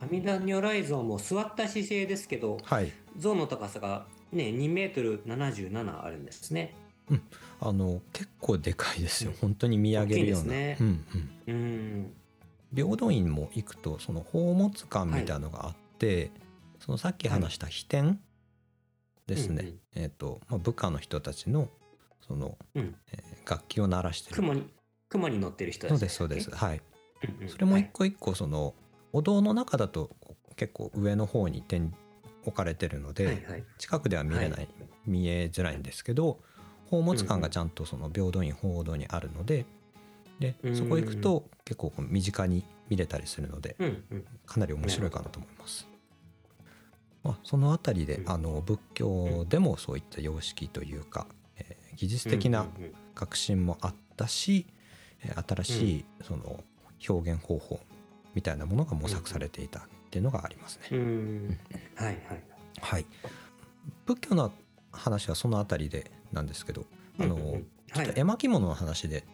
阿弥陀如来像も座った姿勢ですけど、はい。像の高さがね、2メートル77あるんですね。あの結構でかいですよ。うん。本当に見上げるような、ね。うんうん、うん。平等院も行くとその宝物館みたいなのがあって、そのさっき話した飛天ですね、うんうん。えっ、と、まあ、部下の人たちのその、うん。えー楽器を鳴らしてる。雲に、雲に乗ってる人たちそうですそうです。はい。うんうん。それも一個一個そのお堂の中だと結構上の方に点置かれてるので、はいはいはい。近くでは見れない、はい。見えづらいんですけど宝物館がちゃんとその平等院鳳凰堂にあるのででうんそこ行くと結構身近に見れたりするので。かなり面白いかなと思います。まあ、そのあたりでうん。あの仏教でもそういった様式というか、えー技術的な革新もあったし、えー新しいその表現方法みたいなものが模索されていたっていうのがありますね。はいはい。はい、仏教の話はそのあたりでなんですけどあの、うんうん。うんはい。ちょっと絵巻物の話で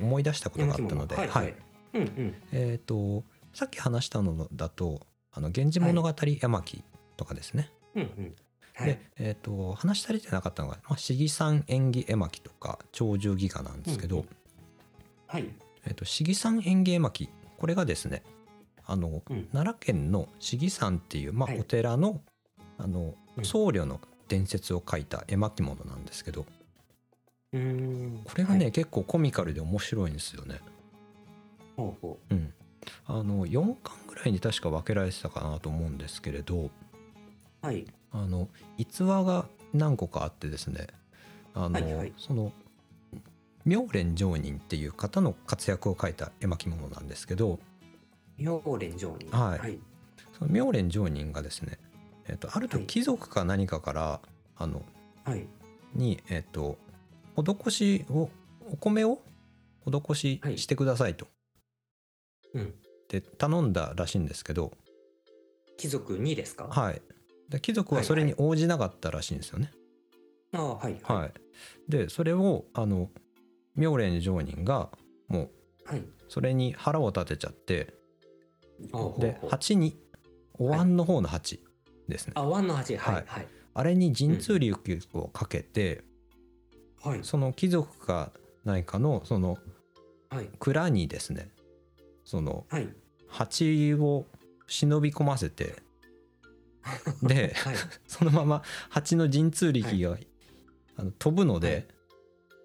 思い出したことがあったので、はい。はい。うんうん。えっ、とさっき話したのだと「あの源氏物語絵巻」とかですね、うんうん。はい。で、えー、と話し足りてなかったのが「まあ、市議山縁起絵巻」とか「鳥獣戯画」なんですけど、うんうん。はい。えー、と市議山縁起絵巻これがですねあの、うん。奈良県の市議山っていう、まあはい。お寺のあのうん。僧侶の伝説を書いた絵巻物なんですけどうーん。これがね、はい結構コミカルで面白いんですよね。ほうほうん、あの4巻ぐらいに確か分けられてたかなと思うんですけれどう。はい。あの逸話が何個かあってですねあの、はいはいその妙蓮上人っていう方の活躍を書いた絵巻物なんですけど妙蓮上人。はいはい。その妙蓮上人がですね、えっとあるはい時貴族か何かから、あのはい。に、えっと施しをお米を施しはいしてくださいと、うん。で頼んだらしいんですけど、貴族にですか？はい、で貴族はそれに応じなかったらしいんですよね。ああ、はい。はいでそれをあの妙蓮上人がもうはい。それに腹を立てちゃってでほうほうほう8にお椀の方の8ですね、あ、ワンの八。ははいい。はい。あれに神通力をかけて、はい。その貴族か何かのそのはい。蔵にですねそのはい。蜂を忍び込ませて (laughs) ではい。(laughs) そのまま蜂の神通力が、あの飛ぶので、はい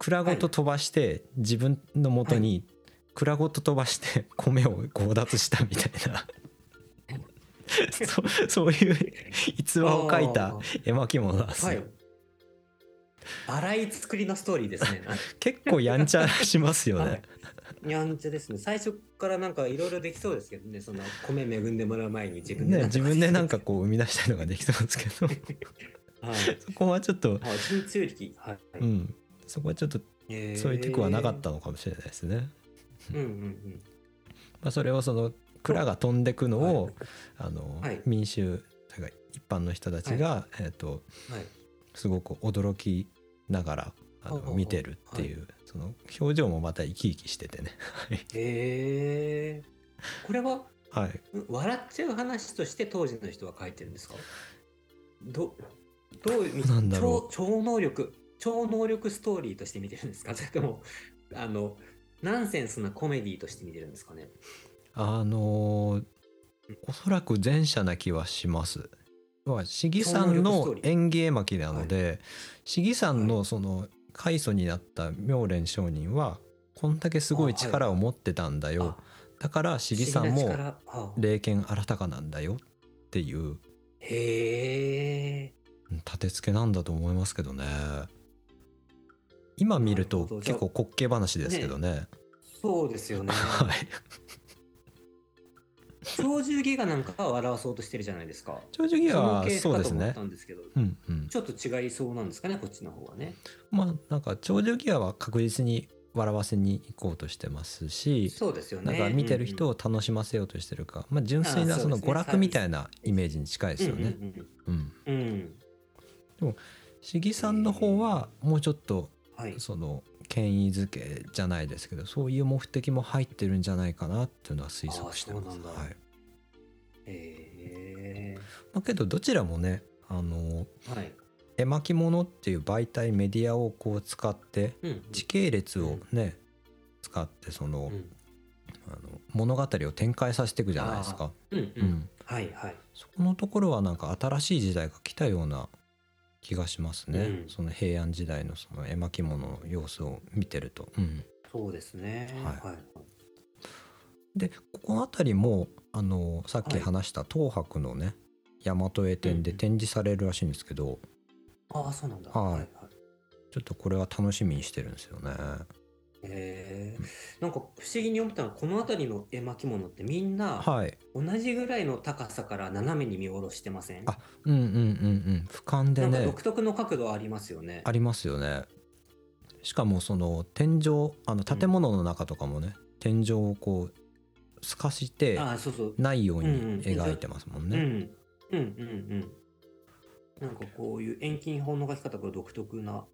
蔵ごと飛ばして、自分の元に蔵ごと飛ばして米を強奪したみたいなそう (laughs) そういう逸話を書いた絵巻物なんですよ、はい。荒い作りのストーリーですね。(laughs) 結構やんちゃしますよね、はいやんちゃですね。最初からなんかいろいろできそうですけどね。その米恵んでもらう前に自分で自分でなんかこう生み出したりとかできそうですけど (laughs) はい。そこはちょっと。はい。うん、そこはちょっとへーそういうテクはなかったのかもしれないですね。うんうんうん。まあ、それをその蔵が飛んでくのを、はい。あのはい。民衆だから一般の人たちが、えー、とはい。すごく驚きながらあの見てるっていう、その表情もまた生き生きしててね。へえこれははい。ん笑っちゃう話として当時の人は書いてるんですか？どどういうなんだろ超超能力超能力ストーリーとして見てるんですか？それともあのナンセンスなコメディとして見てるんですかね？あのーおそらく前者な気はします。要は市議さんの演芸巻きなので、市議さんのその開祖になった妙蓮上人はこんだけすごい力を持ってたんだよ、あだから市議さんも霊剣新たかなんだよ。っていう。へ立て付けなんだと思いますけどね。今見ると結構滑稽話ですけどねそうですよね。(laughs) はい鳥獣戯画なんかは笑わそうとしてるじゃないですか。長寿儀はそうですねたんですけどうんうん。ちょっと違いそうなんですかねこっちの方はね。まあなんか長寿ギアは確実に笑わせに行こうとしてますしそうですよね。なんか見てる人を楽しませようとしてるか、まあ、純粋なその娯楽みたいなイメージに近いですよね。うんうんうん。うん。うん。市議さんの方はもうちょっとはい。その権威づけじゃないですけどそういう目的も入ってるんじゃないかなっていうのは推測してます。はい。へまあ、けどどちらもねあのえはい。絵巻物っていう媒体メディアをこう使ってうん時系列をね使ってその,、うん。あの物語を展開させていくじゃないですか。うんううんん、はいはい。そこのところはなんか新しい時代が来たような気がしますね、うん。その平安時代のその絵巻物の様子を見てると。うん、そうですね。はい。はい。でここの辺りもあのさっきはい。話した東博のね大和絵展でうんうん。展示されるらしいんですけど、ああそうなんだ。はいはい。ちょっとこれは楽しみにしてるんですよね。へえなんか不思議に思ったのはこの辺りの絵巻物ってみんなはい。同じぐらいの高さから斜めに見下ろしてません？あうんうんうんうん。俯瞰でね。なんか独特の角度ありますよね。ありますよね。しかもその天井あの建物の中とかもね、天井をこう透かしてああそうそう。ないようにうんうん。描いてますもんね。うんうんうんうん。なんかこういう遠近法の描き方が独特な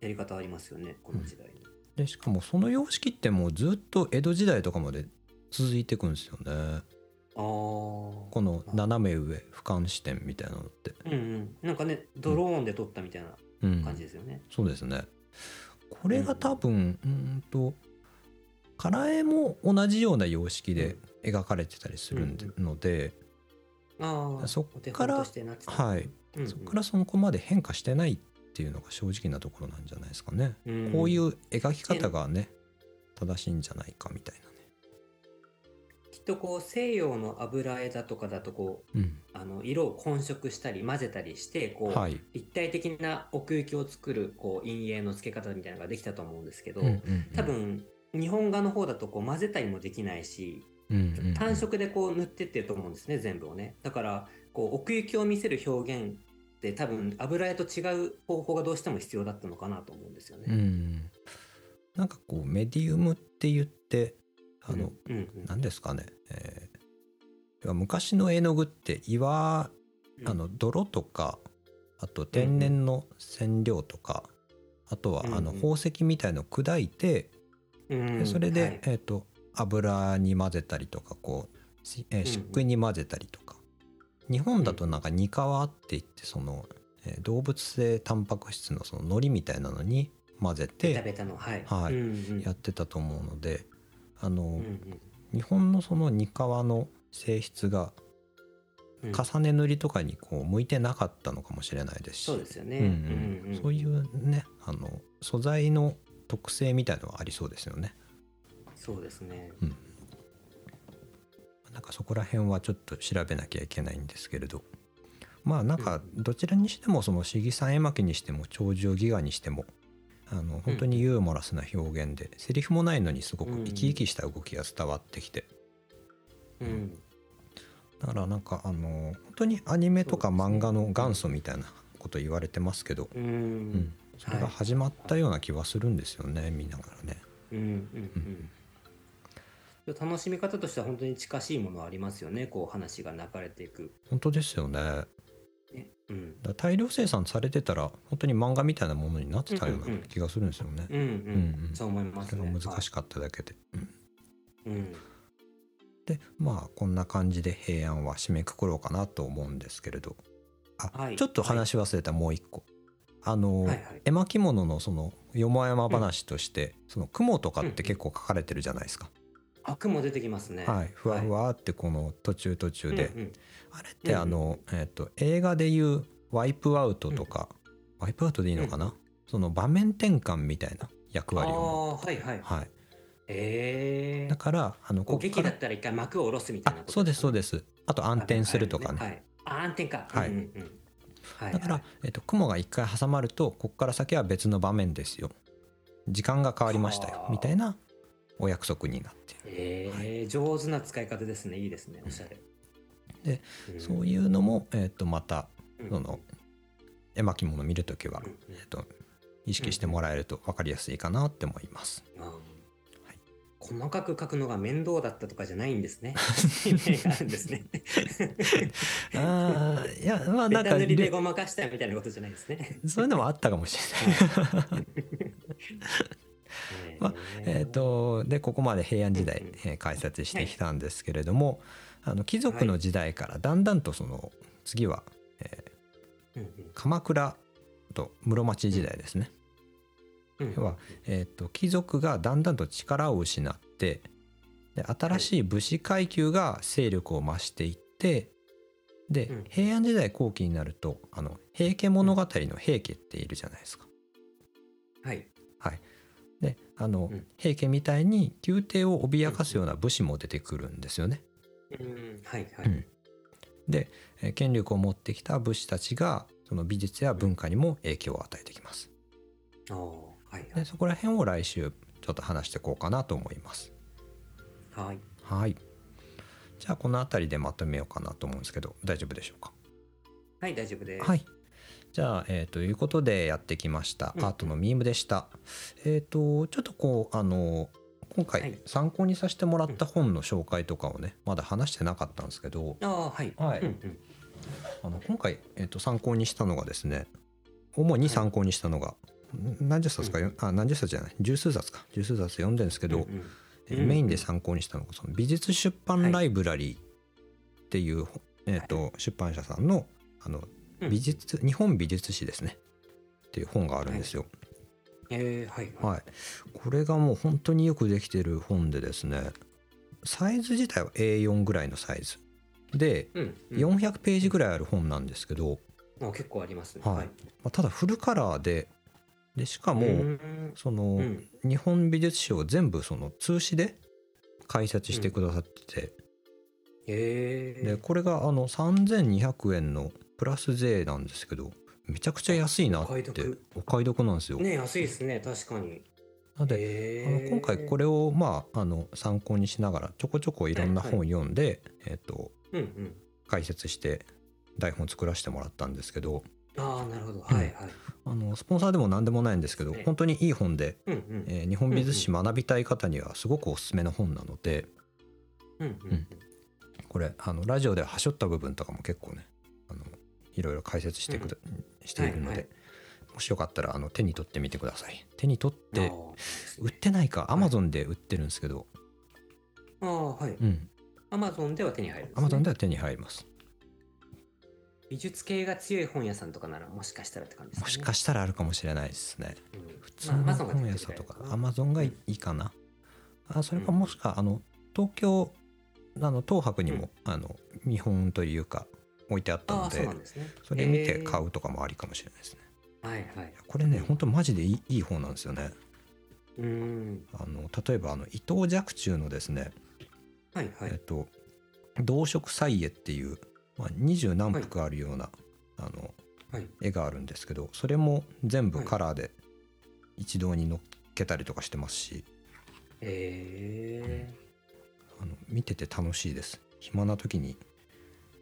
やり方ありますよねこの時代。に、でしかもその様式ってもうずっと江戸時代とかまで続いていくんですよね。ああこの斜め上俯瞰視点みたいなのって。うんうん。なんかねドローンで撮ったみたいなうん、感じですよね、そうですね。これが多分うんと唐絵も同じような様式で描かれてたりするので、ああそっお手からはい、うんうん。そこからそこまで変化してないっていうのが正直なところなんじゃないですかね。うん。こういう描き方がね正しいんじゃないかみたいきっとこう西洋の油絵だとかだとこうなね。あの色を混色したり混ぜたりしてこう、はい。立体的な奥行きを作るこう陰影の付け方みたいなのができたと思うんですけど、うんうんうん。多分日本画の方だとこう混ぜたりもできないしうんうんうん。単色でこう塗ってってると思うんですね全部をね。だからこう奥行きを見せる表現って多分油絵と違う方法がどうしても必要だったのかなと思うんですよね。うん。なんかこうメディウムって言ってあの、うんうん何ですかね、えー昔の絵の具って岩うん。あの泥とかあと天然の染料とか、あとはあの宝石みたいのを砕いて、うんでそれで、はい。えー、と油に混ぜたりとかこう、しえーうん。漆喰に混ぜたりとか、日本だとなんかニカワって言ってその、えー動物性タンパク質のその海苔みたいなのに混ぜベタてベタのはい、はい。うんうん。やってたと思うのであの、うんうん。日本のそのニカワの性質がうん。重ね塗りとかにこう向いてなかったのかもしれないですし。そうですよね。うんうん。そういうねあの素材の特性みたいのはありそうですよね。そうですね。なんかそこら辺はちょっと調べなきゃいけないんですけれど。まあなんかどちらにしてもその市議さん絵巻にしても長寿ギガにしてもあの本当にユーモラスな表現で、セリフもないのにすごく生き生きした動きが伝わってきて、うん。だからなんかあの本当にアニメとか漫画の元祖みたいなこと言われてますけど、ううん。ん。それが始まったような気はするんですよね見ながらね。うん。うん。楽しみ方としては本当に近しいものありますよね。こう話が流れていく、本当ですよね。ねうん、ら大量生産されてたら本当に漫画みたいなものになってたようなうんうんうん。気がするんですよね、うんうん、うんうん。そう思いますそれねが難しかっただけで、うん。はいうん。でまあこんな感じで平安は締めくくろうかなと思うんですけれど。あ、はい。ちょっと話し忘れたもう一個、あの、はいはい。絵巻物のそのよもやま話として、その雲とかって結構書かれてるじゃないですか、悪も出てきますね。はい。ふわふわってこの途中途中で、うんうん。あれってあの、えっと映画でいうワイプアウトとか、ワイプアウトでいいのかな、その場面転換みたいな役割を、ああはいはい。はい、ええだからあのこうこっから劇だったら一回幕を下ろすみたいなそうですそうでです。あと暗転するとかね、はい、あ暗転か。はい。うんうんうん。はいだから、はいえっと雲が一回挟まるとこっから先は別の場面ですよ。時間が変わりましたよ。はあ。みたいなお約束になっている。ええ上手な使い方ですね。いいですね。おしゃれ。でうん。そういうのも、えっとまたうん。その絵巻物見るときはうん。うん、えっと意識してもらえると分かりやすいかなって思います。あー。細かく書くのが面倒だったとかじゃないんですね。(laughs) あるんですね。ああいやまあベなんかタ塗りでごまかしたみたいなことじゃないですね。そういうのもあったかもしれない。(laughs) まあえっとでここまで平安時代えー解説してきたんですけれども、あの貴族の時代からだんだんとその次は、えー鎌倉と室町時代ですね。要は、えー、と貴族がだんだんと力を失ってで新しい武士階級が勢力を増していってで、うん平安時代後期になるとあの平家物語の平家っているじゃないですか。はい。あの、うん平家みたいに宮廷を脅かすような武士も出てくるんですよね。うんはいはい。うんでえー権力を持ってきた武士たちがその美術や文化にも影響を与えてきます。はいはでい。そこら辺を来週ちょっと話していこうかなと思います。はい。はい。じゃあこの辺りでまとめようかなと思うんですけど大丈夫でしょうか？はい、大丈夫です。はい。じゃあ、えーということでやってきました。うん。アートのミームでした。えっ、とちょっとこうあの今はい。回参考にさせてもらった本の紹介とかをねまだ話してなかったんですけどああ、はい。はい。あの今回、えー、と参考にしたのがですね主に参考にしたのが、ん何十冊かよ、あ何十冊じゃない十数冊か。十数冊読んでるんですけど、メインで参考にしたのがその美術出版ライブラリーっていう、えーと出版社さんのあのうん。美術、日本美術史ですね。っていう本があるんですよ。えーはい。はい、これがもう本当によくできてる本でですねサイズ自体は A4 ぐらいのサイズ。でうんうん。400ページぐらいある本なんですけど、あ結構ありますね。はい。まあ、ただフルカラーででしかも、うん。その、うん。日本美術史を全部その通詞で解説してくださってて、えでこれがあの3200円のプラス税なんですけどめちゃくちゃ安いなってお買い得なんですよ。ー、ね安いですね、確かに。なので、あのえー今回これをまああの参考にしながらちょこちょこいろんな本読んで、えっとうんうん。解説して台本作らせてもらったんですけどああ、なるほど。はいはい。あのスポンサーでも何でもないんですけどね本当にいい本で、うんうん。えー日本美術史学びたい方にはすごくおすすめの本なのでうんうんこれあのラジオではしょった部分とかも結構ねいろいろ解説してくだ、しているので、はいはい。もしよかったらあの手に取ってみてください。手に取って売ってないかアマゾンで売ってるんですけど、あーはい。うん。アマゾンでは手に入る。アマゾンでは手に入ります。美術系が強い本屋さんとかならもしかしたらって感じですかね。もしかしたらあるかもしれないですね。うん。普通の本屋さんとかアマゾンがいいかな。あそれかもしくはあの東京あの東博にも、あの見本というか置いてあったのでね。それ見てえー買うとかもありかもしれないですね、はいはい。これね本当マジでいいいい本なんですよねうーん。あの例えばあの伊藤若冲のですね、はいはい。えっと「動植彩絵」っていうまあ、二十何幅あるような、あのはい。絵があるんですけどそれも全部カラーで一堂に乗っけたりとかしてますしえあの見てて楽しいです暇な時に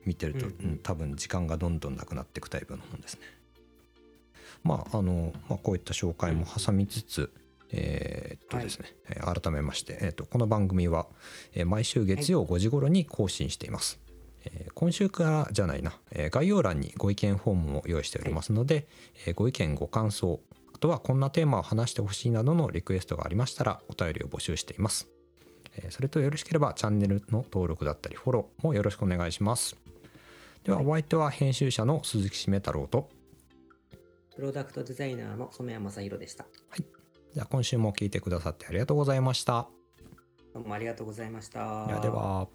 見てると、うん多分時間がどんどんなくなっていくタイプの本ですねまああの、まあ、こういった紹介も挟みつつ、えーとですね、えー改めまして、えー、とこの番組は、えー毎週月曜5時頃に更新しています。えー今週からじゃないな、えー概要欄にご意見フォームも用意しておりますので、えーご意見ご感想あとはこんなテーマを話してほしいなどのリクエストがありましたらお便りを募集しています。えーそれとよろしければチャンネルの登録だったりフォローもよろしくお願いします。では、はいお相手は編集者の鈴木しめ太郎とプロダクトデザイナーの染谷正弘でした。じゃあ今週も聞いてくださってありがとうございました。どうもありがとうございました。ではでは。